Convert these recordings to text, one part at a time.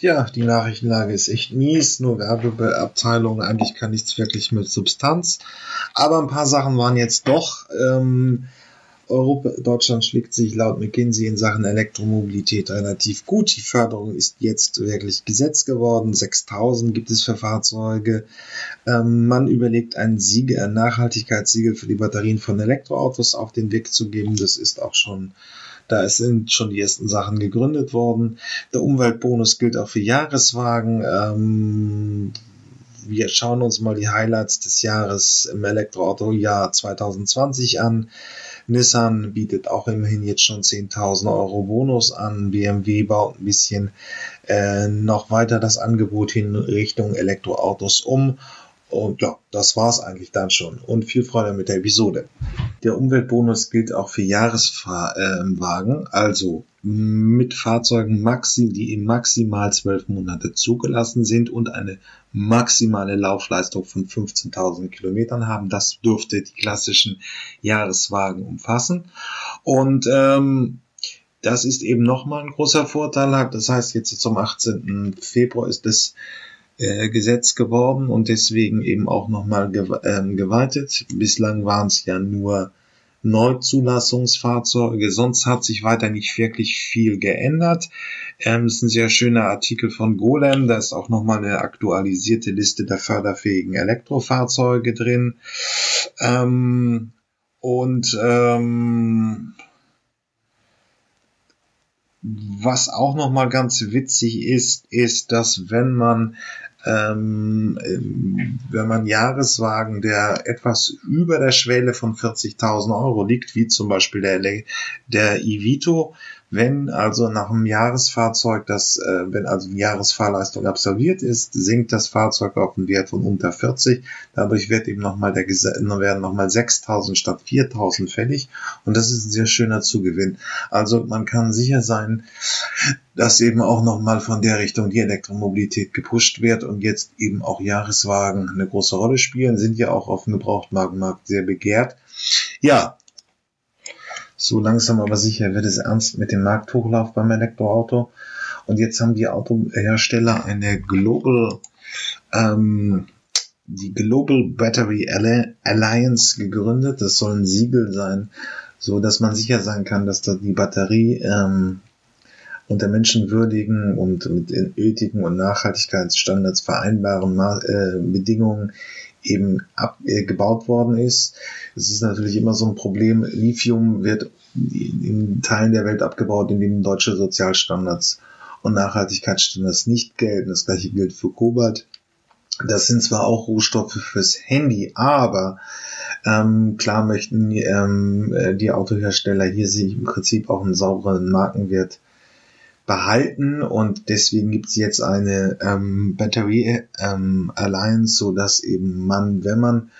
Ja, die Nachrichtenlage ist echt mies, nur Werbeabteilung, eigentlich kann nichts wirklich mit Substanz. Aber ein paar Sachen waren jetzt doch. Ähm, Europa, Deutschland schlägt sich laut McKinsey in Sachen Elektromobilität relativ gut. Die Förderung ist jetzt wirklich Gesetz geworden. 6000 gibt es für Fahrzeuge. Ähm, man überlegt ein Siegel, ein Nachhaltigkeitssiegel für die Batterien von Elektroautos auf den Weg zu geben. Das ist auch schon da sind schon die ersten Sachen gegründet worden. Der Umweltbonus gilt auch für Jahreswagen. Ähm, wir schauen uns mal die Highlights des Jahres im Elektroauto-Jahr 2020 an. Nissan bietet auch immerhin jetzt schon 10.000 Euro Bonus an. BMW baut ein bisschen äh, noch weiter das Angebot hin Richtung Elektroautos um. Und ja, das war's eigentlich dann schon. Und viel Freude mit der Episode. Der Umweltbonus gilt auch für Jahreswagen, also mit Fahrzeugen, maxi, die in maximal zwölf Monate zugelassen sind und eine maximale Laufleistung von 15.000 Kilometern haben. Das dürfte die klassischen Jahreswagen umfassen. Und ähm, das ist eben nochmal ein großer Vorteil. Das heißt, jetzt zum 18. Februar ist das äh, Gesetz geworden und deswegen eben auch nochmal gew ähm. Bislang waren es ja nur Neuzulassungsfahrzeuge, sonst hat sich weiter nicht wirklich viel geändert. Ähm, ist ein sehr schöner Artikel von Golem, da ist auch nochmal eine aktualisierte Liste der förderfähigen Elektrofahrzeuge drin. Ähm, und ähm, was auch nochmal ganz witzig ist, ist, dass wenn man ähm, wenn man Jahreswagen, der etwas über der Schwelle von 40.000 Euro liegt, wie zum Beispiel der, der Ivito, wenn also nach einem Jahresfahrzeug das, äh, wenn also die Jahresfahrleistung absolviert ist, sinkt das Fahrzeug auf einen Wert von unter 40. Dadurch wird eben nochmal der werden nochmal 6000 statt 4000 fällig. Und das ist ein sehr schöner Zugewinn. Also man kann sicher sein, dass eben auch nochmal von der Richtung die Elektromobilität gepusht wird und jetzt eben auch Jahreswagen eine große Rolle spielen, sind ja auch auf dem Gebrauchtwagenmarkt sehr begehrt. Ja, so langsam aber sicher wird es ernst mit dem Markthochlauf beim Elektroauto. Und jetzt haben die Autohersteller eine Global, ähm, die Global Battery Alliance gegründet. Das soll ein Siegel sein, so dass man sicher sein kann, dass da die Batterie ähm, unter menschenwürdigen und mit ethiken und Nachhaltigkeitsstandards vereinbaren äh, Bedingungen eben abgebaut äh, worden ist. Es ist natürlich immer so ein Problem. Lithium wird in Teilen der Welt abgebaut, in denen deutsche Sozialstandards und Nachhaltigkeitsstandards nicht gelten. Das gleiche gilt für Kobalt. Das sind zwar auch Rohstoffe fürs Handy, aber ähm, klar möchten ähm, äh, die Autohersteller hier sich im Prinzip auch einen sauberen Markenwert behalten und deswegen gibt es jetzt eine ähm, Battery ähm, Alliance, so dass eben man, wenn man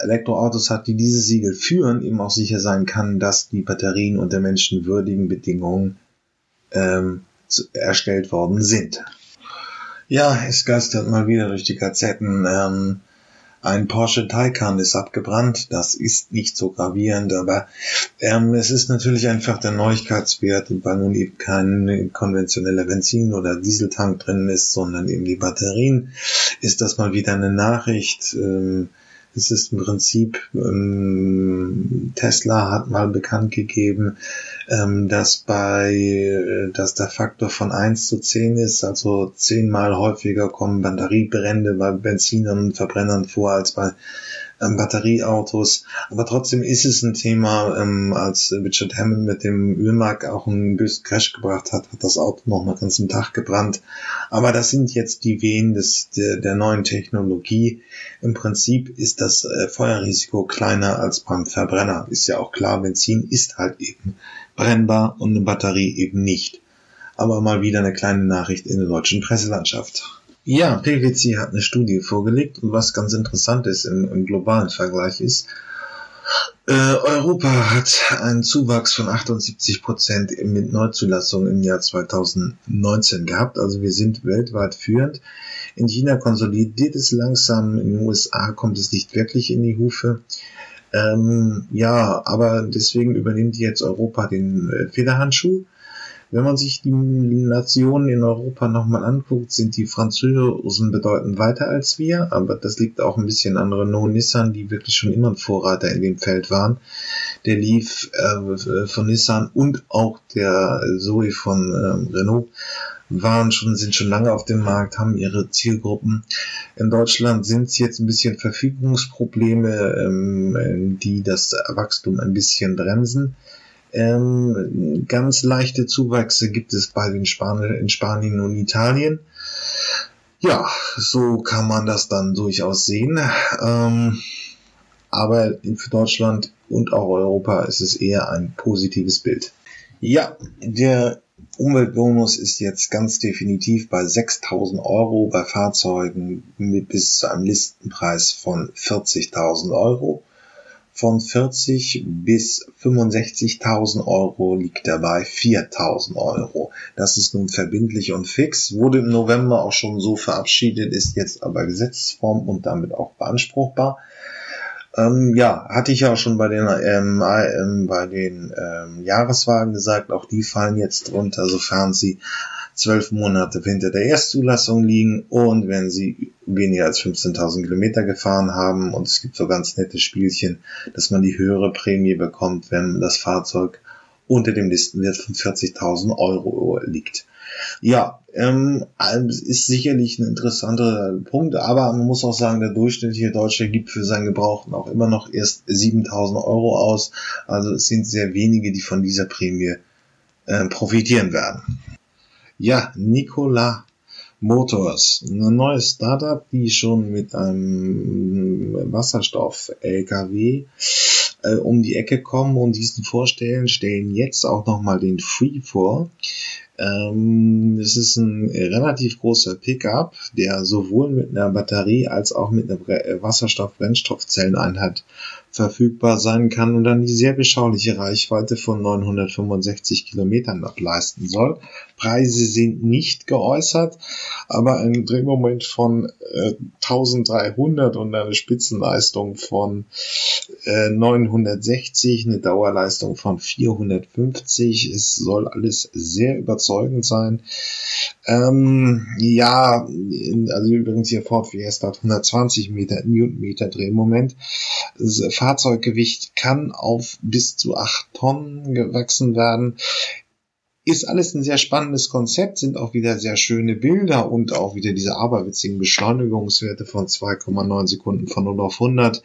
Elektroautos hat, die diese Siegel führen, eben auch sicher sein kann, dass die Batterien unter menschenwürdigen Bedingungen ähm, zu, erstellt worden sind. Ja, es geistert mal wieder durch die Gazetten. Ähm, ein Porsche Taycan ist abgebrannt. Das ist nicht so gravierend, aber ähm, es ist natürlich einfach der Neuigkeitswert, weil nun eben kein konventioneller Benzin- oder Dieseltank drin ist, sondern eben die Batterien, ist das mal wieder eine Nachricht. Ähm, es ist im Prinzip, ähm, Tesla hat mal bekannt gegeben, ähm, dass bei, äh, dass der Faktor von 1 zu 10 ist, also zehnmal häufiger kommen Batteriebrände bei Benzinern und Verbrennern vor als bei ähm, Batterieautos. Aber trotzdem ist es ein Thema, ähm, als Richard Hammond mit dem Ölmark auch einen bösen Crash gebracht hat, hat das Auto noch mal ganz im Tag gebrannt. Aber das sind jetzt die Wehen des, der, der neuen Technologie. Im Prinzip ist das äh, Feuerrisiko kleiner als beim Verbrenner. Ist ja auch klar, Benzin ist halt eben brennbar und eine Batterie eben nicht. Aber mal wieder eine kleine Nachricht in der deutschen Presselandschaft. Ja, PwC hat eine Studie vorgelegt und was ganz interessant ist im, im globalen Vergleich ist, äh, Europa hat einen Zuwachs von 78 Prozent mit Neuzulassungen im Jahr 2019 gehabt. Also wir sind weltweit führend. In China konsolidiert es langsam. In den USA kommt es nicht wirklich in die Hufe. Ähm, ja, aber deswegen übernimmt jetzt Europa den äh, Federhandschuh Wenn man sich die Nationen in Europa nochmal anguckt, sind die Franzosen bedeutend weiter als wir, aber das liegt auch ein bisschen an Renault Nissan, die wirklich schon immer ein Vorreiter in dem Feld waren. Der Leaf äh, von Nissan und auch der Zoe von äh, Renault waren schon, sind schon lange auf dem Markt, haben ihre Zielgruppen. In Deutschland sind es jetzt ein bisschen Verfügungsprobleme, ähm, die das Wachstum ein bisschen bremsen. Ähm, ganz leichte Zuwachse gibt es bei den Span in Spanien und Italien. Ja, so kann man das dann durchaus sehen. Ähm, aber für Deutschland und auch Europa ist es eher ein positives Bild. Ja, der Umweltbonus ist jetzt ganz definitiv bei 6000 Euro bei Fahrzeugen mit bis zu einem Listenpreis von 40.000 Euro. Von 40 bis 65.000 Euro liegt er bei 4.000 Euro. Das ist nun verbindlich und fix, wurde im November auch schon so verabschiedet, ist jetzt aber Gesetzesform und damit auch beanspruchbar. Ähm, ja, hatte ich ja auch schon bei den, ähm, ähm, bei den ähm, Jahreswagen gesagt, auch die fallen jetzt drunter, sofern sie zwölf Monate hinter der Erstzulassung liegen und wenn sie weniger als 15.000 Kilometer gefahren haben und es gibt so ganz nette Spielchen, dass man die höhere Prämie bekommt, wenn das Fahrzeug unter dem Listenwert von 40.000 Euro liegt. Ja, ähm, ist sicherlich ein interessanter Punkt, aber man muss auch sagen, der durchschnittliche Deutsche gibt für seinen Gebrauch auch immer noch erst 7000 Euro aus. Also es sind sehr wenige, die von dieser Prämie äh, profitieren werden. Ja, Nikola Motors, ein neues Startup, die schon mit einem Wasserstoff-LKW äh, um die Ecke kommen und diesen vorstellen, stellen jetzt auch nochmal den Free vor. Ähm, es ist ein relativ großer Pickup, der sowohl mit einer Batterie als auch mit einer Wasserstoff-Brennstoffzelleneinheit verfügbar sein kann und dann die sehr beschauliche Reichweite von 965 Kilometern ableisten soll. Preise sind nicht geäußert, aber ein Drehmoment von äh, 1300 und eine Spitzenleistung von äh, 960, eine Dauerleistung von 450. Es soll alles sehr überzeugend sein. Ähm, ja, also übrigens hier Ford Fiesta hat 120 Meter Newtonmeter Drehmoment. Das Fahrzeuggewicht kann auf bis zu 8 Tonnen gewachsen werden. Ist alles ein sehr spannendes Konzept, sind auch wieder sehr schöne Bilder und auch wieder diese aberwitzigen Beschleunigungswerte von 2,9 Sekunden von 0 auf 100.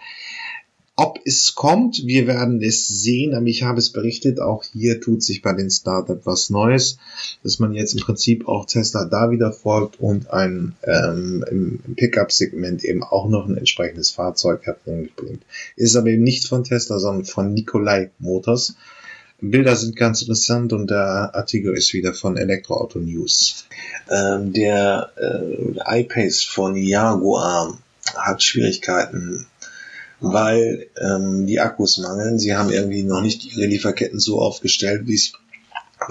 Ob es kommt, wir werden es sehen, aber ich habe es berichtet, auch hier tut sich bei den Startup was Neues, dass man jetzt im Prinzip auch Tesla da wieder folgt und ein ähm, im Pickup-Segment eben auch noch ein entsprechendes Fahrzeug hervorbringt. Ist aber eben nicht von Tesla, sondern von Nikolai Motors. Bilder sind ganz interessant und der Artikel ist wieder von Elektroauto News. Ähm, der äh, iPace von Jaguar hat Schwierigkeiten, weil ähm, die Akkus mangeln. Sie haben irgendwie noch nicht ihre Lieferketten so aufgestellt, wie es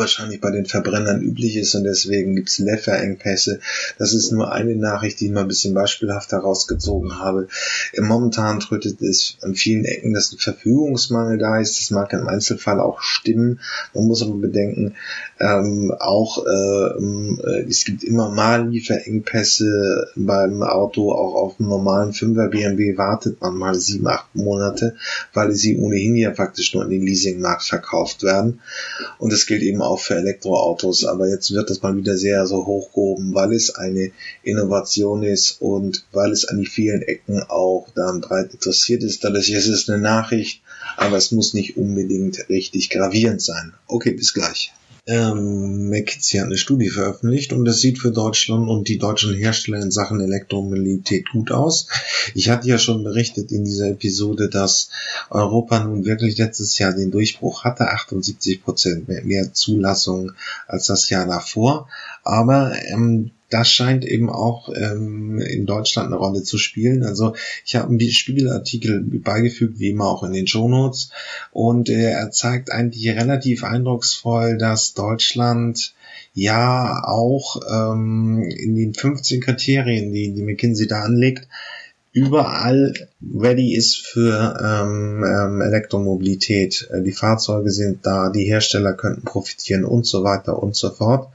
wahrscheinlich bei den Verbrennern üblich ist und deswegen gibt es Lieferengpässe. Das ist nur eine Nachricht, die ich mal ein bisschen beispielhaft herausgezogen habe. Momentan trötet es an vielen Ecken, dass ein Verfügungsmangel da ist. Das mag im Einzelfall auch stimmen. Man muss aber bedenken, ähm, auch äh, es gibt immer mal Lieferengpässe beim Auto, auch auf einem normalen 5er BMW wartet man mal sieben, acht Monate, weil sie ohnehin ja faktisch nur in den Leasingmarkt verkauft werden. Und das gilt eben eben auch für Elektroautos, aber jetzt wird das mal wieder sehr so hochgehoben, weil es eine Innovation ist und weil es an die vielen Ecken auch dann breit interessiert ist. Dadurch ist es eine Nachricht, aber es muss nicht unbedingt richtig gravierend sein. Okay, bis gleich ähm, McKinsey hat eine Studie veröffentlicht und das sieht für Deutschland und die deutschen Hersteller in Sachen Elektromobilität gut aus. Ich hatte ja schon berichtet in dieser Episode, dass Europa nun wirklich letztes Jahr den Durchbruch hatte, 78 Prozent mehr, mehr Zulassung als das Jahr davor. Aber ähm, das scheint eben auch ähm, in Deutschland eine Rolle zu spielen. Also ich habe einen Spiegelartikel beigefügt, wie immer auch in den Shownotes. Und äh, er zeigt eigentlich relativ eindrucksvoll, dass Deutschland ja auch ähm, in den 15 Kriterien, die, die McKinsey da anlegt, überall ready ist für ähm, ähm, Elektromobilität. Äh, die Fahrzeuge sind da, die Hersteller könnten profitieren und so weiter und so fort.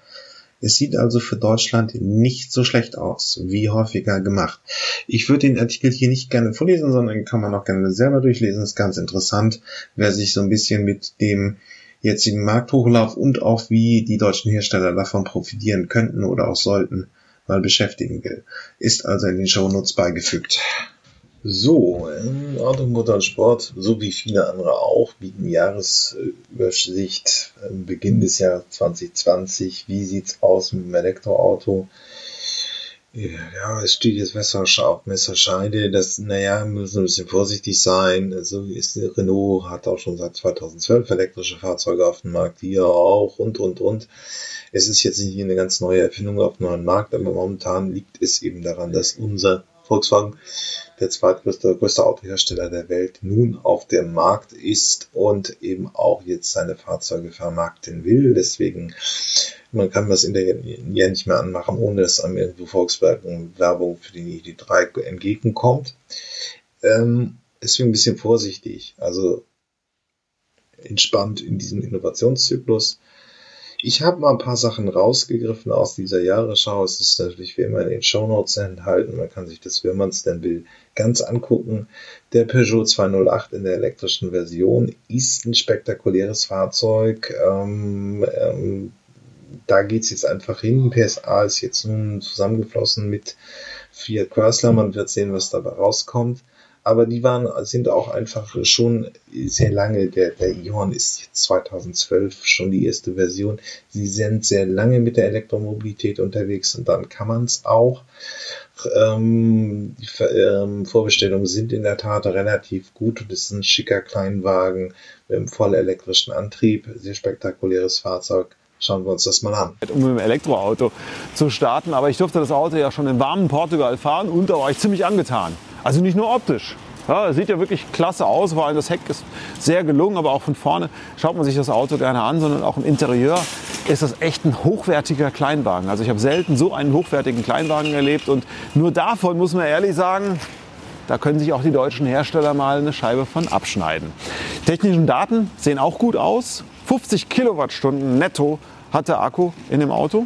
Es sieht also für Deutschland nicht so schlecht aus, wie häufiger gemacht. Ich würde den Artikel hier nicht gerne vorlesen, sondern kann man auch gerne selber durchlesen. Ist ganz interessant, wer sich so ein bisschen mit dem jetzigen Markthochlauf und auch wie die deutschen Hersteller davon profitieren könnten oder auch sollten, mal beschäftigen will. Ist also in den Shownotes beigefügt. So, Automotor Sport, so wie viele andere auch, bieten Jahresübersicht Beginn des Jahres 2020. Wie sieht's aus mit dem Elektroauto? Ja, es steht jetzt Messer auf Messerscheide. Das, naja, müssen ein bisschen vorsichtig sein. So also ist Renault hat auch schon seit 2012 elektrische Fahrzeuge auf dem Markt, hier auch und und und. Es ist jetzt nicht eine ganz neue Erfindung auf dem neuen Markt, aber momentan liegt es eben daran, dass unser Volkswagen, der zweitgrößte größte Autohersteller der Welt, nun auf dem Markt ist und eben auch jetzt seine Fahrzeuge vermarkten will. Deswegen, man kann das in der ja nicht mehr anmachen, ohne dass einem irgendwo Volkswagen Werbung für den ID3 entgegenkommt. Ähm, deswegen ein bisschen vorsichtig. Also entspannt in diesem Innovationszyklus. Ich habe mal ein paar Sachen rausgegriffen aus dieser Jahresschau. Es ist natürlich wie immer in den Shownotes enthalten. Man kann sich das, wenn man es denn will, ganz angucken. Der Peugeot 208 in der elektrischen Version ist ein spektakuläres Fahrzeug. Ähm, ähm, da es jetzt einfach hin. PSA ist jetzt nun zusammengeflossen mit Fiat Chrysler. Man wird sehen, was dabei rauskommt aber die waren, sind auch einfach schon sehr lange. Der, der Ion ist jetzt 2012 schon die erste Version. Sie sind sehr lange mit der Elektromobilität unterwegs und dann kann man es auch. Ähm, die ähm, Vorbestellungen sind in der Tat relativ gut es ist ein schicker Kleinwagen mit einem voll elektrischen Antrieb, sehr spektakuläres Fahrzeug. Schauen wir uns das mal an. Um mit dem Elektroauto zu starten, aber ich durfte das Auto ja schon im warmen Portugal fahren und da war ich ziemlich angetan. Also nicht nur optisch. Ja, sieht ja wirklich klasse aus, vor allem das Heck ist sehr gelungen, aber auch von vorne schaut man sich das Auto gerne an, sondern auch im Interieur ist das echt ein hochwertiger Kleinwagen. Also ich habe selten so einen hochwertigen Kleinwagen erlebt und nur davon muss man ehrlich sagen, da können sich auch die deutschen Hersteller mal eine Scheibe von abschneiden. Technischen Daten sehen auch gut aus. 50 Kilowattstunden netto hat der Akku in dem Auto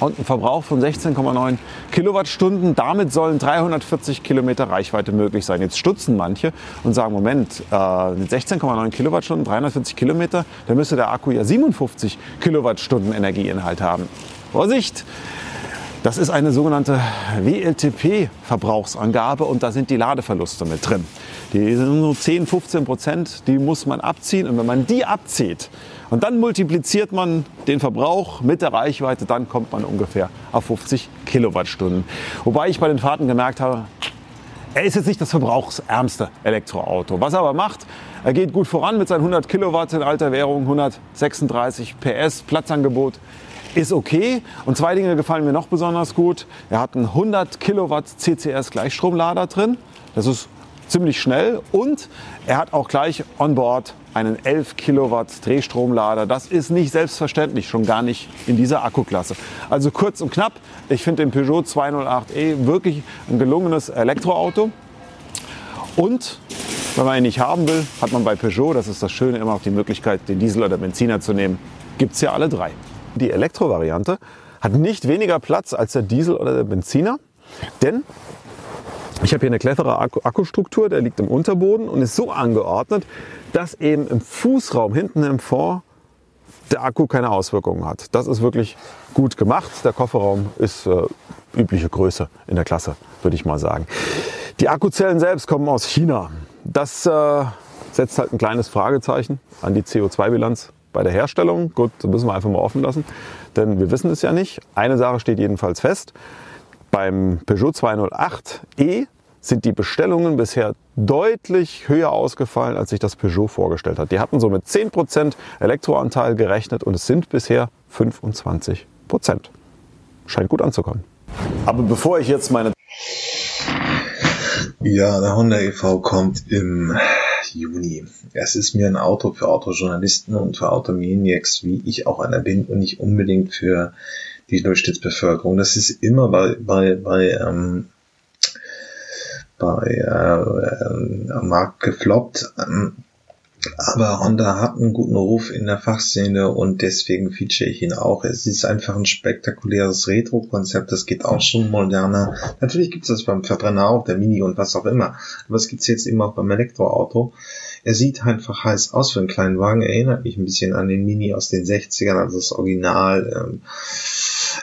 und einen Verbrauch von 16,9 Kilowattstunden. Damit sollen 340 Kilometer Reichweite möglich sein. Jetzt stutzen manche und sagen, Moment, äh, mit 16,9 Kilowattstunden, 340 Kilometer, dann müsste der Akku ja 57 Kilowattstunden Energieinhalt haben. Vorsicht! Das ist eine sogenannte WLTP-Verbrauchsangabe und da sind die Ladeverluste mit drin. Die sind so 10, 15 Prozent, die muss man abziehen und wenn man die abzieht, und dann multipliziert man den Verbrauch mit der Reichweite, dann kommt man ungefähr auf 50 Kilowattstunden. Wobei ich bei den Fahrten gemerkt habe, er ist jetzt nicht das verbrauchsärmste Elektroauto. Was er aber macht, er geht gut voran mit seinen 100 Kilowatt in alter Währung, 136 PS, Platzangebot ist okay. Und zwei Dinge gefallen mir noch besonders gut. Er hat einen 100 Kilowatt CCS Gleichstromlader drin. Das ist ziemlich schnell und er hat auch gleich on board einen 11 Kilowatt Drehstromlader. Das ist nicht selbstverständlich, schon gar nicht in dieser Akkuklasse. Also kurz und knapp, ich finde den Peugeot 208e wirklich ein gelungenes Elektroauto. Und wenn man ihn nicht haben will, hat man bei Peugeot, das ist das Schöne, immer auch die Möglichkeit, den Diesel oder Benziner zu nehmen. Gibt es ja alle drei. Die Elektrovariante hat nicht weniger Platz als der Diesel oder der Benziner, denn ich habe hier eine clevere Akkustruktur, der liegt im Unterboden und ist so angeordnet, dass eben im Fußraum hinten im Fond der Akku keine Auswirkungen hat. Das ist wirklich gut gemacht. Der Kofferraum ist äh, übliche Größe in der Klasse, würde ich mal sagen. Die Akkuzellen selbst kommen aus China. Das äh, setzt halt ein kleines Fragezeichen an die CO2-Bilanz bei der Herstellung. Gut, das müssen wir einfach mal offen lassen, denn wir wissen es ja nicht. Eine Sache steht jedenfalls fest. Beim Peugeot 208e sind die Bestellungen bisher deutlich höher ausgefallen, als sich das Peugeot vorgestellt hat. Die hatten so mit 10% Elektroanteil gerechnet und es sind bisher 25%. Scheint gut anzukommen. Aber bevor ich jetzt meine... Ja, der Honda e.V. kommt im Juni. Es ist mir ein Auto für Autojournalisten und für Automaniacs, wie ich auch einer bin und nicht unbedingt für die Durchschnittsbevölkerung. Das ist immer bei, bei, bei ähm, bei äh, am Markt gefloppt. Ähm, aber Honda hat einen guten Ruf in der Fachszene und deswegen feature ich ihn auch. Es ist einfach ein spektakuläres Retro-Konzept. Das geht auch schon moderner. Natürlich gibt es das beim Verbrenner auch, der Mini und was auch immer. Aber es gibt es jetzt eben auch beim Elektroauto. Er sieht einfach heiß aus für einen kleinen Wagen. Erinnert mich ein bisschen an den Mini aus den 60ern, also das Original. Ähm,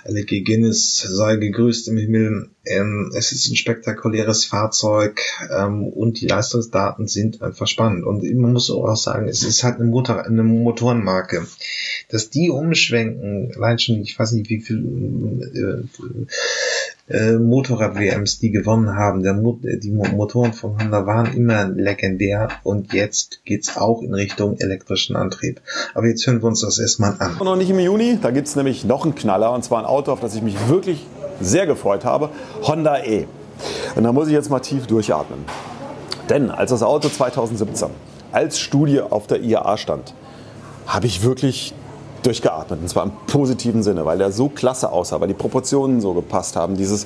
LG Guinness sei gegrüßt im Himmel. Ähm, es ist ein spektakuläres Fahrzeug ähm, und die Leistungsdaten sind einfach spannend. Und man muss auch sagen, es ist halt eine, Motor, eine Motorenmarke. Dass die umschwenken, allein schon, ich weiß nicht, wie viel äh, äh, Motorrad-WMs die gewonnen haben. Der Mo die Motoren von Honda waren immer legendär und jetzt geht's auch in Richtung elektrischen Antrieb. Aber jetzt hören wir uns das erstmal an. Noch nicht im Juni, da gibt's nämlich noch einen Knaller und zwar ein Auto, auf das ich mich wirklich sehr gefreut habe, Honda E. Und da muss ich jetzt mal tief durchatmen. Denn als das Auto 2017 als Studie auf der IAA stand, habe ich wirklich durchgeatmet. Und zwar im positiven Sinne, weil der so klasse aussah, weil die Proportionen so gepasst haben. Dieses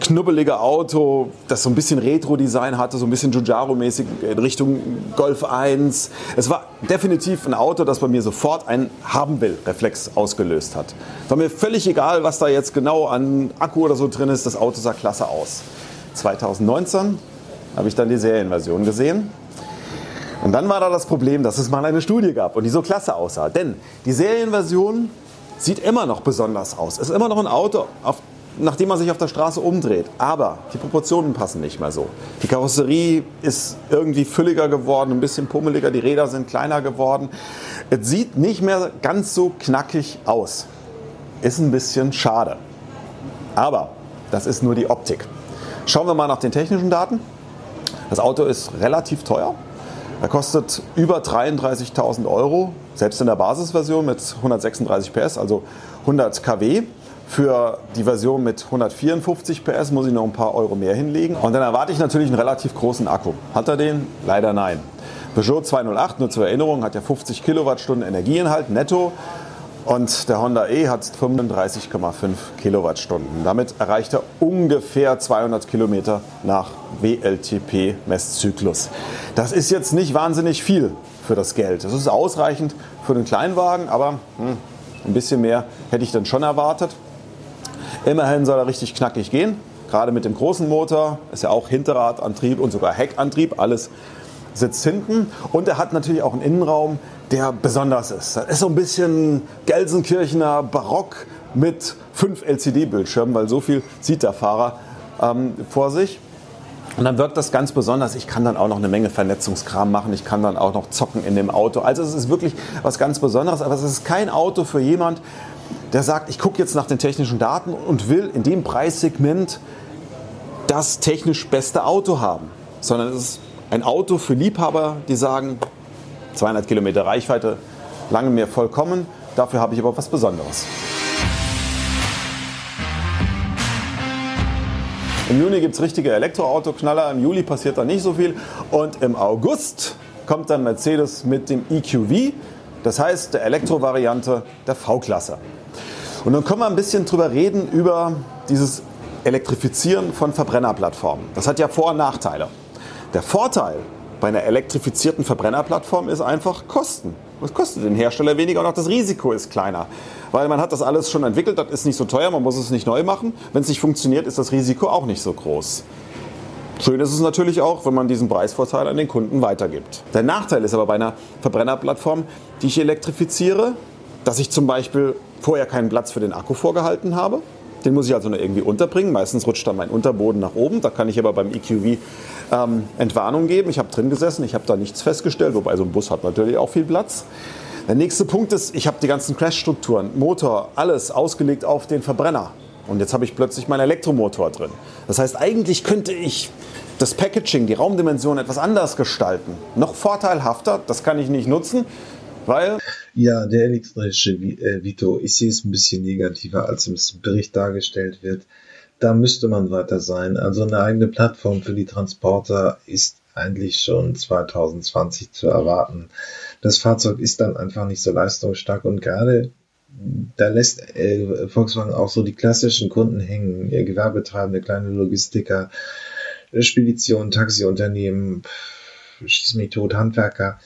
knubbelige Auto, das so ein bisschen Retro-Design hatte, so ein bisschen Giugiaro-mäßig in Richtung Golf 1. Es war definitiv ein Auto, das bei mir sofort einen Haben-Will-Reflex ausgelöst hat. War mir völlig egal, was da jetzt genau an Akku oder so drin ist. Das Auto sah klasse aus. 2019 habe ich dann die Serienversion gesehen und dann war da das Problem, dass es mal eine Studie gab und die so klasse aussah. Denn die Serienversion sieht immer noch besonders aus. Es ist immer noch ein Auto, auf, nachdem man sich auf der Straße umdreht. Aber die Proportionen passen nicht mehr so. Die Karosserie ist irgendwie fülliger geworden, ein bisschen pummeliger, die Räder sind kleiner geworden. Es sieht nicht mehr ganz so knackig aus. Ist ein bisschen schade. Aber das ist nur die Optik. Schauen wir mal nach den technischen Daten. Das Auto ist relativ teuer, er kostet über 33.000 Euro, selbst in der Basisversion mit 136 PS, also 100 kW. Für die Version mit 154 PS muss ich noch ein paar Euro mehr hinlegen. Und dann erwarte ich natürlich einen relativ großen Akku. Hat er den? Leider nein. Peugeot 208, nur zur Erinnerung, hat ja 50 Kilowattstunden Energieinhalt netto. Und der Honda E hat 35,5 Kilowattstunden. Damit erreicht er ungefähr 200 Kilometer nach WLTP-Messzyklus. Das ist jetzt nicht wahnsinnig viel für das Geld. Das ist ausreichend für den Kleinwagen, aber hm, ein bisschen mehr hätte ich dann schon erwartet. Immerhin soll er richtig knackig gehen. Gerade mit dem großen Motor ist ja auch Hinterradantrieb und sogar Heckantrieb. Alles sitzt hinten. Und er hat natürlich auch einen Innenraum, der besonders ist. Das ist so ein bisschen Gelsenkirchener Barock mit fünf LCD-Bildschirmen, weil so viel sieht der Fahrer ähm, vor sich. Und dann wirkt das ganz besonders. Ich kann dann auch noch eine Menge Vernetzungskram machen. Ich kann dann auch noch zocken in dem Auto. Also es ist wirklich was ganz Besonderes. Aber es ist kein Auto für jemand, der sagt, ich gucke jetzt nach den technischen Daten und will in dem Preissegment das technisch beste Auto haben. Sondern es ist ein Auto für Liebhaber, die sagen, 200 Kilometer Reichweite lange mir vollkommen. Dafür habe ich aber was Besonderes. Im Juni gibt es richtige Elektroautoknaller, im Juli passiert da nicht so viel und im August kommt dann Mercedes mit dem EQV, das heißt der Elektrovariante der V-Klasse. Und dann können wir ein bisschen drüber reden über dieses Elektrifizieren von Verbrennerplattformen. Das hat ja Vor- und Nachteile. Der Vorteil bei einer elektrifizierten Verbrennerplattform ist einfach Kosten. Es kostet den Hersteller weniger und auch das Risiko ist kleiner. Weil man hat das alles schon entwickelt, das ist nicht so teuer, man muss es nicht neu machen. Wenn es nicht funktioniert, ist das Risiko auch nicht so groß. Schön ist es natürlich auch, wenn man diesen Preisvorteil an den Kunden weitergibt. Der Nachteil ist aber bei einer Verbrennerplattform, die ich elektrifiziere, dass ich zum Beispiel vorher keinen Platz für den Akku vorgehalten habe. Den muss ich also noch irgendwie unterbringen. Meistens rutscht dann mein Unterboden nach oben. Da kann ich aber beim EQV ähm, Entwarnung geben. Ich habe drin gesessen, ich habe da nichts festgestellt, wobei so ein Bus hat natürlich auch viel Platz. Der nächste Punkt ist, ich habe die ganzen Crash-Strukturen, Motor, alles ausgelegt auf den Verbrenner. Und jetzt habe ich plötzlich meinen Elektromotor drin. Das heißt, eigentlich könnte ich das Packaging, die Raumdimension etwas anders gestalten. Noch vorteilhafter, das kann ich nicht nutzen, weil... Ja, der elektrische äh, Vito, ich sehe es ein bisschen negativer, als im Bericht dargestellt wird da müsste man weiter sein. Also eine eigene Plattform für die Transporter ist eigentlich schon 2020 zu erwarten. Das Fahrzeug ist dann einfach nicht so leistungsstark und gerade da lässt äh, Volkswagen auch so die klassischen Kunden hängen, Gewerbetreibende, kleine Logistiker, Speditionen, Taxiunternehmen, schieß mich tot, Handwerker,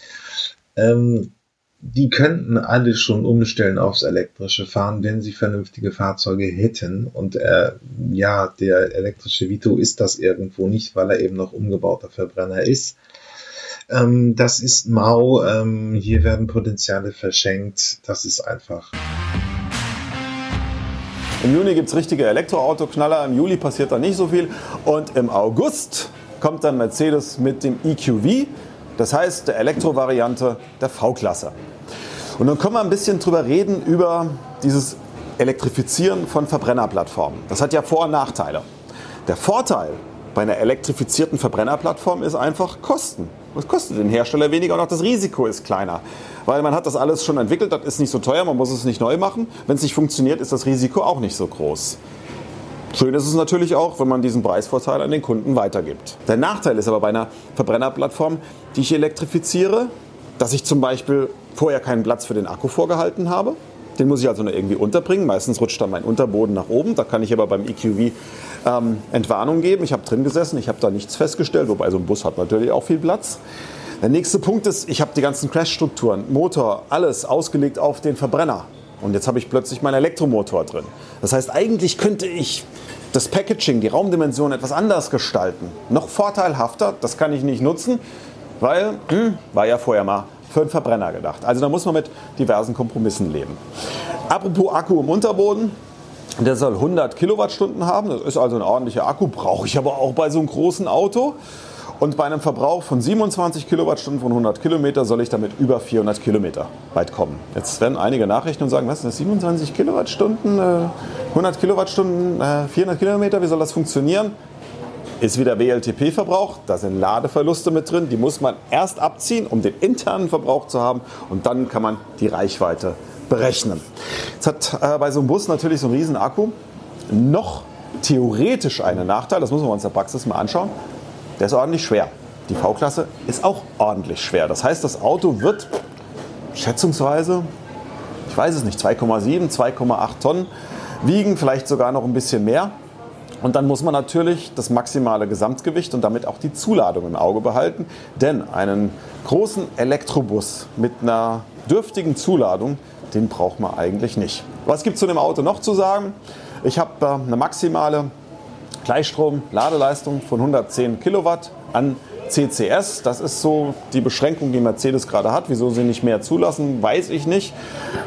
ähm, die könnten alle schon umstellen aufs elektrische Fahren, wenn sie vernünftige Fahrzeuge hätten. Und äh, ja, der elektrische Vito ist das irgendwo nicht, weil er eben noch umgebauter Verbrenner ist. Ähm, das ist mau. Ähm, hier werden Potenziale verschenkt. Das ist einfach. Im Juni gibt es richtige Elektroautoknaller, im Juli passiert da nicht so viel und im August kommt dann Mercedes mit dem EQV, das heißt der Elektrovariante der V-Klasse. Und dann können wir ein bisschen drüber reden über dieses Elektrifizieren von Verbrennerplattformen. Das hat ja Vor- und Nachteile. Der Vorteil bei einer elektrifizierten Verbrennerplattform ist einfach Kosten. Es kostet den Hersteller weniger und auch das Risiko ist kleiner. Weil man hat das alles schon entwickelt, das ist nicht so teuer, man muss es nicht neu machen. Wenn es nicht funktioniert, ist das Risiko auch nicht so groß. Schön ist es natürlich auch, wenn man diesen Preisvorteil an den Kunden weitergibt. Der Nachteil ist aber bei einer Verbrennerplattform, die ich elektrifiziere, dass ich zum Beispiel vorher keinen Platz für den Akku vorgehalten habe. Den muss ich also nur irgendwie unterbringen. Meistens rutscht dann mein Unterboden nach oben. Da kann ich aber beim EQV ähm, Entwarnung geben. Ich habe drin gesessen, ich habe da nichts festgestellt, wobei so ein Bus hat natürlich auch viel Platz. Der nächste Punkt ist, ich habe die ganzen Crash-Strukturen, Motor, alles ausgelegt auf den Verbrenner. Und jetzt habe ich plötzlich meinen Elektromotor drin. Das heißt, eigentlich könnte ich das Packaging, die Raumdimension etwas anders gestalten. Noch vorteilhafter, das kann ich nicht nutzen, weil hm, war ja vorher mal für einen Verbrenner gedacht. Also da muss man mit diversen Kompromissen leben. Apropos Akku im Unterboden, der soll 100 Kilowattstunden haben. Das ist also ein ordentlicher Akku, brauche ich aber auch bei so einem großen Auto. Und bei einem Verbrauch von 27 Kilowattstunden von 100 Kilometer soll ich damit über 400 Kilometer weit kommen. Jetzt werden einige nachrechnen und sagen, was sind das 27 Kilowattstunden, 100 Kilowattstunden, 400 Kilometer, wie soll das funktionieren? Ist wieder WLTP-Verbrauch, da sind Ladeverluste mit drin, die muss man erst abziehen, um den internen Verbrauch zu haben und dann kann man die Reichweite berechnen. Jetzt hat äh, bei so einem Bus natürlich so ein riesen Akku noch theoretisch einen Nachteil, das muss man uns in der Praxis mal anschauen, der ist ordentlich schwer. Die V-Klasse ist auch ordentlich schwer. Das heißt, das Auto wird schätzungsweise, ich weiß es nicht, 2,7, 2,8 Tonnen wiegen, vielleicht sogar noch ein bisschen mehr. Und dann muss man natürlich das maximale Gesamtgewicht und damit auch die Zuladung im Auge behalten. Denn einen großen Elektrobus mit einer dürftigen Zuladung den braucht man eigentlich nicht. Was gibt es zu dem Auto noch zu sagen? Ich habe äh, eine maximale Gleichstrom-Ladeleistung von 110 Kilowatt an CCS. Das ist so die Beschränkung, die Mercedes gerade hat. Wieso sie nicht mehr zulassen, weiß ich nicht.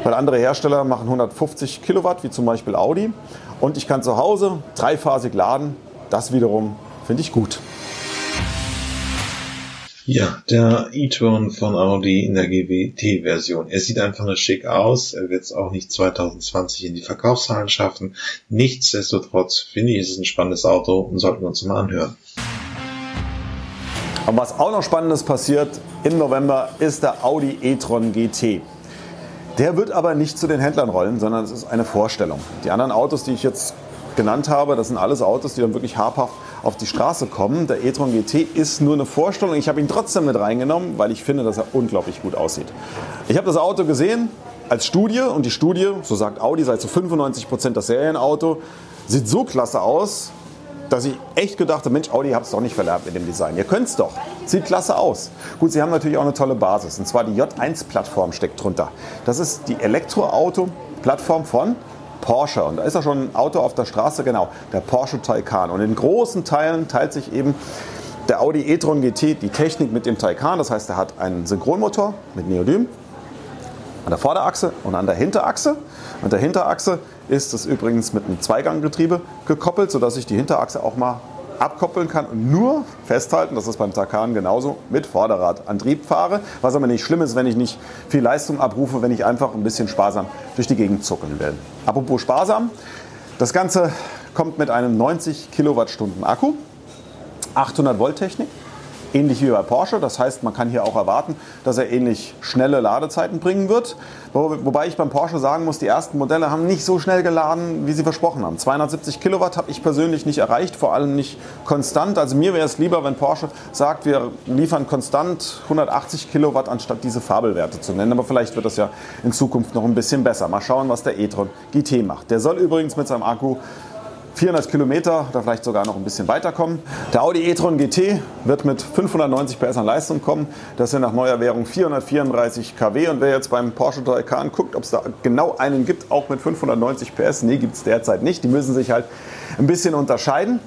Weil andere Hersteller machen 150 Kilowatt, wie zum Beispiel Audi. Und ich kann zu Hause dreiphasig laden. Das wiederum finde ich gut. Ja, der e-tron von Audi in der GWT-Version. Er sieht einfach nur schick aus. Er wird es auch nicht 2020 in die Verkaufszahlen schaffen. Nichtsdestotrotz finde ich, es ist ein spannendes Auto und sollten wir uns mal anhören. Und was auch noch Spannendes passiert im November ist der Audi e-tron GT. Der wird aber nicht zu den Händlern rollen, sondern es ist eine Vorstellung. Die anderen Autos, die ich jetzt genannt habe, das sind alles Autos, die dann wirklich habhaft auf die Straße kommen. Der e-tron GT ist nur eine Vorstellung. Ich habe ihn trotzdem mit reingenommen, weil ich finde, dass er unglaublich gut aussieht. Ich habe das Auto gesehen als Studie und die Studie, so sagt Audi, sei zu 95 Prozent das Serienauto, sieht so klasse aus, dass ich echt gedacht habe, Mensch, Audi, ihr habt es doch nicht verlernt mit dem Design. Ihr könnt es doch. Sieht klasse aus. Gut, sie haben natürlich auch eine tolle Basis. Und zwar die J1-Plattform steckt drunter. Das ist die Elektroauto-Plattform von Porsche. Und da ist ja schon ein Auto auf der Straße, genau, der Porsche Taycan. Und in großen Teilen teilt sich eben der Audi e-tron GT die Technik mit dem Taycan. Das heißt, er hat einen Synchronmotor mit Neodym an der Vorderachse und an der Hinterachse. An der Hinterachse ist es übrigens mit einem Zweiganggetriebe gekoppelt, sodass ich die Hinterachse auch mal abkoppeln kann und nur festhalten, das ist beim Takan genauso, mit Vorderradantrieb fahre. Was aber nicht schlimm ist, wenn ich nicht viel Leistung abrufe, wenn ich einfach ein bisschen sparsam durch die Gegend zuckeln will. Apropos sparsam, das Ganze kommt mit einem 90 Kilowattstunden Akku, 800 Volt Technik, ähnlich wie bei Porsche. Das heißt, man kann hier auch erwarten, dass er ähnlich schnelle Ladezeiten bringen wird. wobei ich beim Porsche sagen muss, die ersten Modelle haben nicht so schnell geladen, wie sie versprochen haben. 270 Kilowatt habe ich persönlich nicht erreicht, vor allem nicht konstant. Also mir wäre es lieber, wenn Porsche sagt, wir liefern konstant 180 Kilowatt, anstatt diese Fabelwerte zu nennen. Aber vielleicht wird das ja in Zukunft noch ein bisschen besser. Mal schauen, was der e-tron GT macht. Der soll übrigens mit seinem Akku 400 Kilometer oder vielleicht sogar noch ein bisschen weiterkommen. Der Audi e-tron GT wird mit 590 PS an Leistung kommen. Das sind nach neuer Währung 434 kW. Und wer jetzt beim Porsche Taycan guckt, ob es da genau einen gibt, auch mit 590 PS, nee, gibt es derzeit nicht. Die müssen sich halt ein bisschen unterscheiden.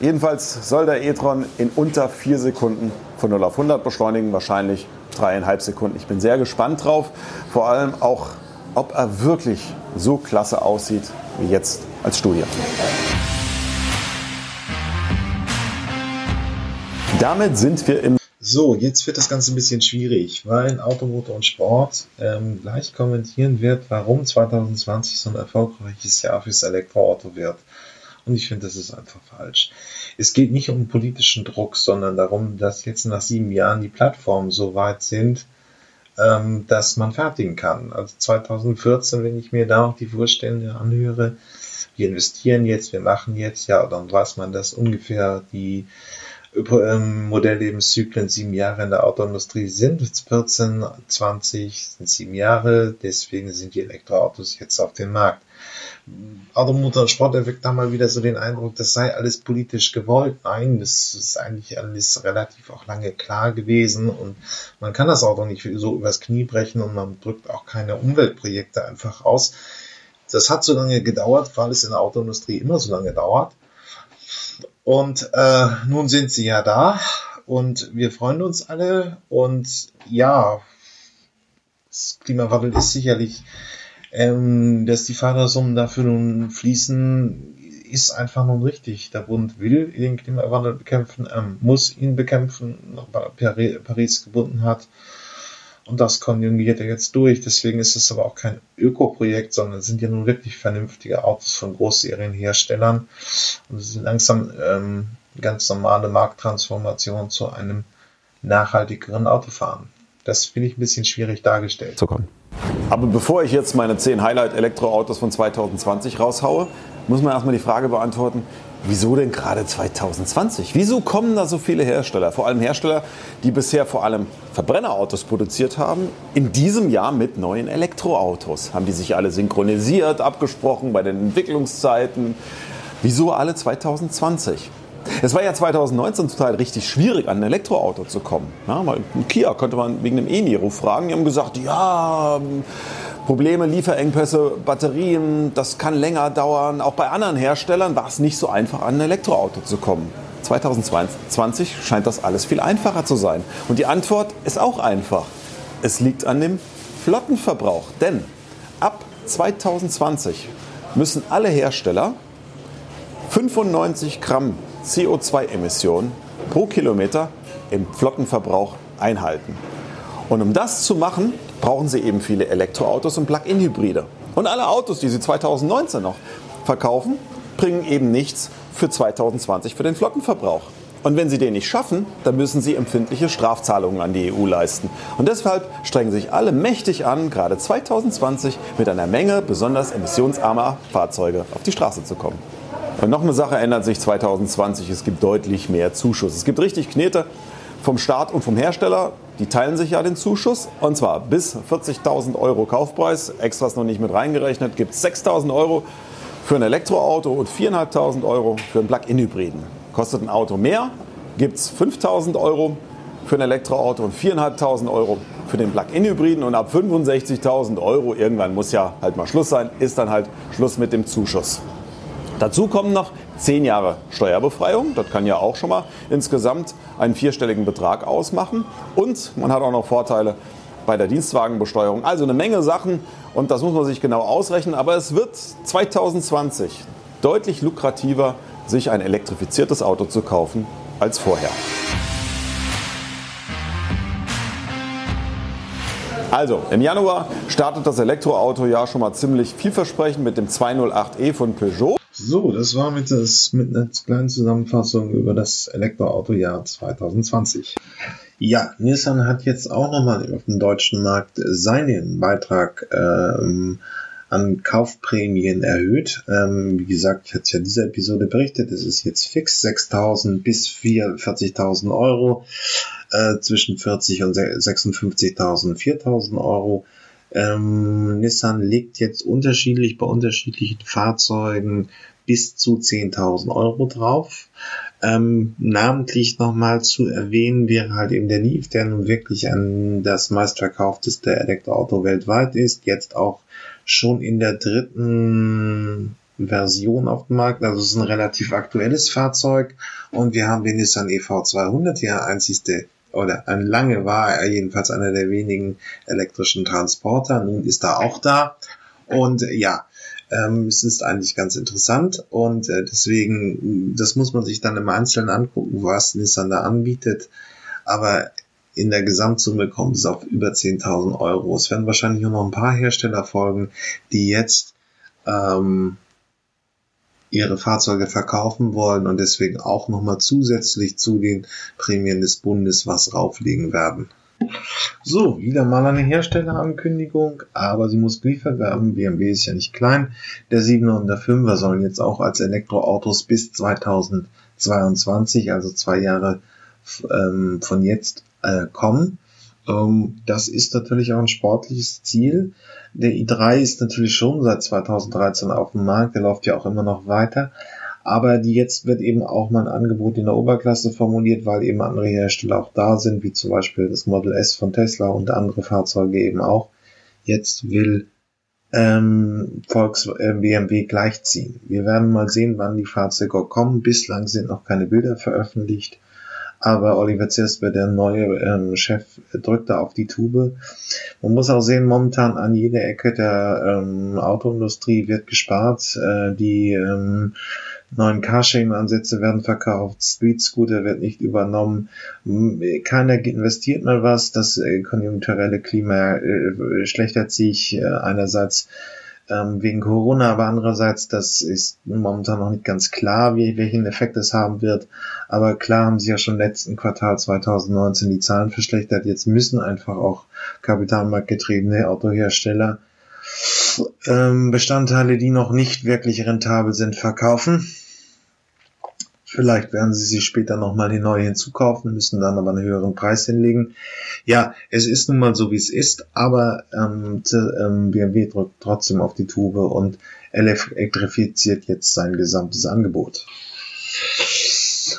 Jedenfalls soll der e-tron in unter 4 Sekunden von 0 auf 100 beschleunigen, wahrscheinlich dreieinhalb Sekunden. Ich bin sehr gespannt drauf, vor allem auch, ob er wirklich so klasse aussieht wie jetzt als Studie. Damit sind wir im so, jetzt wird das Ganze ein bisschen schwierig, weil Automotor und Sport ähm, gleich kommentieren wird, warum 2020 so ein erfolgreiches Jahr fürs Elektroauto wird. Und ich finde, das ist einfach falsch. Es geht nicht um politischen Druck, sondern darum, dass jetzt nach sieben Jahren die Plattformen so weit sind, ähm, dass man fertigen kann. Also 2014, wenn ich mir da auch die Vorstände anhöre, wir investieren jetzt, wir machen jetzt, ja, dann weiß man, dass ungefähr die ähm, Modelllebenszyklen sieben Jahre in der Autoindustrie sind. 14, 20 sind sieben Jahre, deswegen sind die Elektroautos jetzt auf dem Markt. Automotor und erweckt da mal wieder so den Eindruck, das sei alles politisch gewollt. Nein, das ist eigentlich alles relativ auch lange klar gewesen und man kann das Auto nicht so übers Knie brechen und man drückt auch keine Umweltprojekte einfach aus. Das hat so lange gedauert, weil es in der Autoindustrie immer so lange dauert. Und äh, nun sind sie ja da und wir freuen uns alle. Und ja, das Klimawandel ist sicherlich, ähm, dass die Fördersummen dafür nun fließen, ist einfach nun richtig. Der Bund will den Klimawandel bekämpfen, ähm, muss ihn bekämpfen, weil Paris gebunden hat. Und das konjugiert er jetzt durch. Deswegen ist es aber auch kein Ökoprojekt, sondern es sind ja nun wirklich vernünftige Autos von Großserienherstellern. Und es ist langsam ähm, ganz normale Markttransformation zu einem nachhaltigeren Autofahren. Das finde ich ein bisschen schwierig dargestellt. Zu kommen. Aber bevor ich jetzt meine 10 Highlight-Elektroautos von 2020 raushaue, muss man erstmal die Frage beantworten, Wieso denn gerade 2020? Wieso kommen da so viele Hersteller, vor allem Hersteller, die bisher vor allem Verbrennerautos produziert haben, in diesem Jahr mit neuen Elektroautos? Haben die sich alle synchronisiert, abgesprochen bei den Entwicklungszeiten? Wieso alle 2020? Es war ja 2019 total richtig schwierig, an ein Elektroauto zu kommen. Ja, weil Kia konnte man wegen dem E-Niro fragen. Die haben gesagt, ja, Probleme, Lieferengpässe, Batterien, das kann länger dauern. Auch bei anderen Herstellern war es nicht so einfach, an ein Elektroauto zu kommen. 2020 scheint das alles viel einfacher zu sein. Und die Antwort ist auch einfach. Es liegt an dem Flottenverbrauch. Denn ab 2020 müssen alle Hersteller 95 Gramm CO2-Emissionen pro Kilometer im Flottenverbrauch einhalten. Und um das zu machen, brauchen sie eben viele Elektroautos und Plug-in-Hybride. Und alle Autos, die sie 2019 noch verkaufen, bringen eben nichts für 2020 für den Flottenverbrauch. Und wenn sie den nicht schaffen, dann müssen sie empfindliche Strafzahlungen an die EU leisten. Und deshalb strengen sich alle mächtig an, gerade 2020 mit einer Menge besonders emissionsarmer Fahrzeuge auf die Straße zu kommen. Und noch eine Sache ändert sich 2020. Es gibt deutlich mehr Zuschuss. Es gibt richtig Knete vom Staat und vom Hersteller. Die teilen sich ja den Zuschuss. Und zwar bis 40.000 Euro Kaufpreis, extras noch nicht mit reingerechnet, gibt es 6.000 Euro für ein Elektroauto und 4.500 Euro für einen Plug-in-Hybriden. Kostet ein Auto mehr, gibt es 5.000 Euro für ein Elektroauto und 4.500 Euro für den Plug-in-Hybriden. Und ab 65.000 Euro, irgendwann muss ja halt mal Schluss sein, ist dann halt Schluss mit dem Zuschuss. Dazu kommen noch 10 Jahre Steuerbefreiung. Das kann ja auch schon mal insgesamt einen vierstelligen Betrag ausmachen. Und man hat auch noch Vorteile bei der Dienstwagenbesteuerung. Also eine Menge Sachen und das muss man sich genau ausrechnen. Aber es wird 2020 deutlich lukrativer, sich ein elektrifiziertes Auto zu kaufen als vorher. Also, im Januar startet das Elektroauto ja schon mal ziemlich vielversprechend mit dem 208e von Peugeot. So, das war mit, das, mit einer kleinen Zusammenfassung über das Elektroautojahr 2020. Ja, Nissan hat jetzt auch nochmal auf dem deutschen Markt seinen Beitrag ähm, an Kaufprämien erhöht. Ähm, wie gesagt, ich hatte es ja in dieser Episode berichtet, es ist jetzt fix 6.000 bis 40.000 Euro, äh, zwischen 40 und 56.000, 4.000 Euro. Ähm, Nissan legt jetzt unterschiedlich bei unterschiedlichen Fahrzeugen bis zu 10.000 Euro drauf. Ähm, namentlich nochmal zu erwähnen wäre halt eben der Leaf, der nun wirklich an das meistverkaufteste Elektroauto weltweit ist, jetzt auch schon in der dritten Version auf dem Markt. Also es ist ein relativ aktuelles Fahrzeug und wir haben den Nissan EV200, der einzigste oder ein lange war er jedenfalls einer der wenigen elektrischen Transporter. Nun ist er auch da und ja, ähm, es ist eigentlich ganz interessant und äh, deswegen, das muss man sich dann im Einzelnen angucken, was Nissan da anbietet. Aber in der Gesamtsumme kommt es auf über 10.000 Euro. Es werden wahrscheinlich nur noch ein paar Hersteller folgen, die jetzt ähm, ihre Fahrzeuge verkaufen wollen und deswegen auch nochmal zusätzlich zu den Prämien des Bundes was rauflegen werden. So, wieder mal eine Herstellerankündigung, aber sie muss werden. BMW ist ja nicht klein. Der 7er und der 5er sollen jetzt auch als Elektroautos bis 2022, also zwei Jahre ähm, von jetzt, äh, kommen. Ähm, das ist natürlich auch ein sportliches Ziel. Der i3 ist natürlich schon seit 2013 auf dem Markt, der läuft ja auch immer noch weiter. Aber jetzt wird eben auch mal ein Angebot in der Oberklasse formuliert, weil eben andere Hersteller auch da sind, wie zum Beispiel das Model S von Tesla und andere Fahrzeuge eben auch. Jetzt will ähm, Volks äh, BMW gleichziehen. Wir werden mal sehen, wann die Fahrzeuge kommen. Bislang sind noch keine Bilder veröffentlicht. Aber Oliver Zispe, der neue ähm, Chef, drückt da auf die Tube. Man muss auch sehen, momentan an jeder Ecke der ähm, Autoindustrie wird gespart. Äh, die ähm, neuen Carsharing-Ansätze werden verkauft, Street Scooter wird nicht übernommen, keiner investiert mal was, das äh, konjunkturelle Klima äh, schlechtert sich äh, einerseits ähm, wegen Corona, aber andererseits, das ist momentan noch nicht ganz klar, wie, welchen Effekt es haben wird. Aber klar haben sie ja schon letzten Quartal 2019 die Zahlen verschlechtert. Jetzt müssen einfach auch kapitalmarktgetriebene Autohersteller ähm, Bestandteile, die noch nicht wirklich rentabel sind, verkaufen. Vielleicht werden sie sich später nochmal neu hinzukaufen, müssen dann aber einen höheren Preis hinlegen. Ja, es ist nun mal so, wie es ist, aber ähm, ähm, BMW drückt trotzdem auf die Tube und elektrifiziert jetzt sein gesamtes Angebot.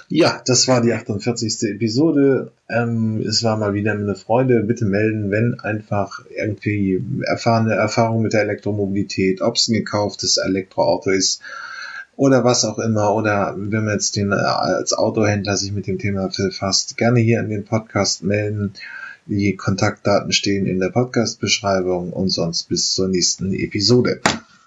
Ja, das war die 48. Episode. Ähm, es war mal wieder eine Freude. Bitte melden, wenn einfach irgendwie erfahrene Erfahrung mit der Elektromobilität, ob es ein gekauftes Elektroauto ist oder was auch immer, oder wenn man jetzt den, äh, als Autohändler sich mit dem Thema befasst, gerne hier in den Podcast melden. Die Kontaktdaten stehen in der Podcast-Beschreibung und sonst bis zur nächsten Episode.